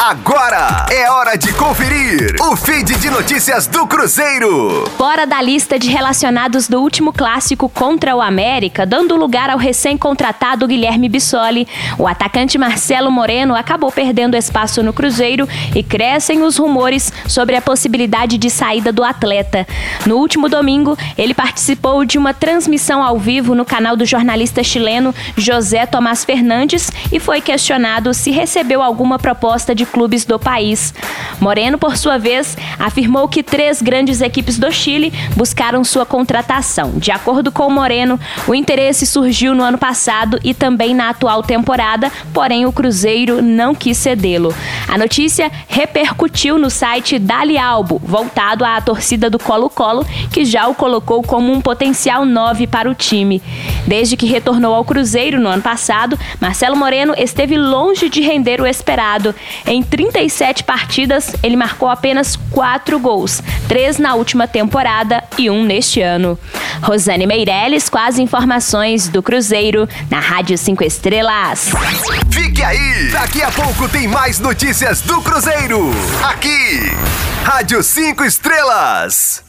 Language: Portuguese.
Agora é hora de conferir o feed de notícias do Cruzeiro. Fora da lista de relacionados do último clássico contra o América, dando lugar ao recém-contratado Guilherme Bissoli, o atacante Marcelo Moreno acabou perdendo espaço no Cruzeiro e crescem os rumores sobre a possibilidade de saída do atleta. No último domingo, ele participou de uma transmissão ao vivo no canal do jornalista chileno José Tomás Fernandes e foi questionado se recebeu alguma proposta de clubes do país. Moreno, por sua vez, afirmou que três grandes equipes do Chile buscaram sua contratação. De acordo com Moreno, o interesse surgiu no ano passado e também na atual temporada, porém o Cruzeiro não quis cedê-lo. A notícia repercutiu no site Dali Albo, voltado à torcida do Colo-Colo, que já o colocou como um potencial 9 para o time. Desde que retornou ao Cruzeiro no ano passado, Marcelo Moreno esteve longe de render o esperado. Em 37 partidas, ele marcou apenas 4 gols, 3 na última temporada e um neste ano. Rosane Meirelles com as informações do Cruzeiro na Rádio 5 Estrelas. Fique aí! Daqui a pouco tem mais notícias do Cruzeiro. Aqui, Rádio 5 Estrelas.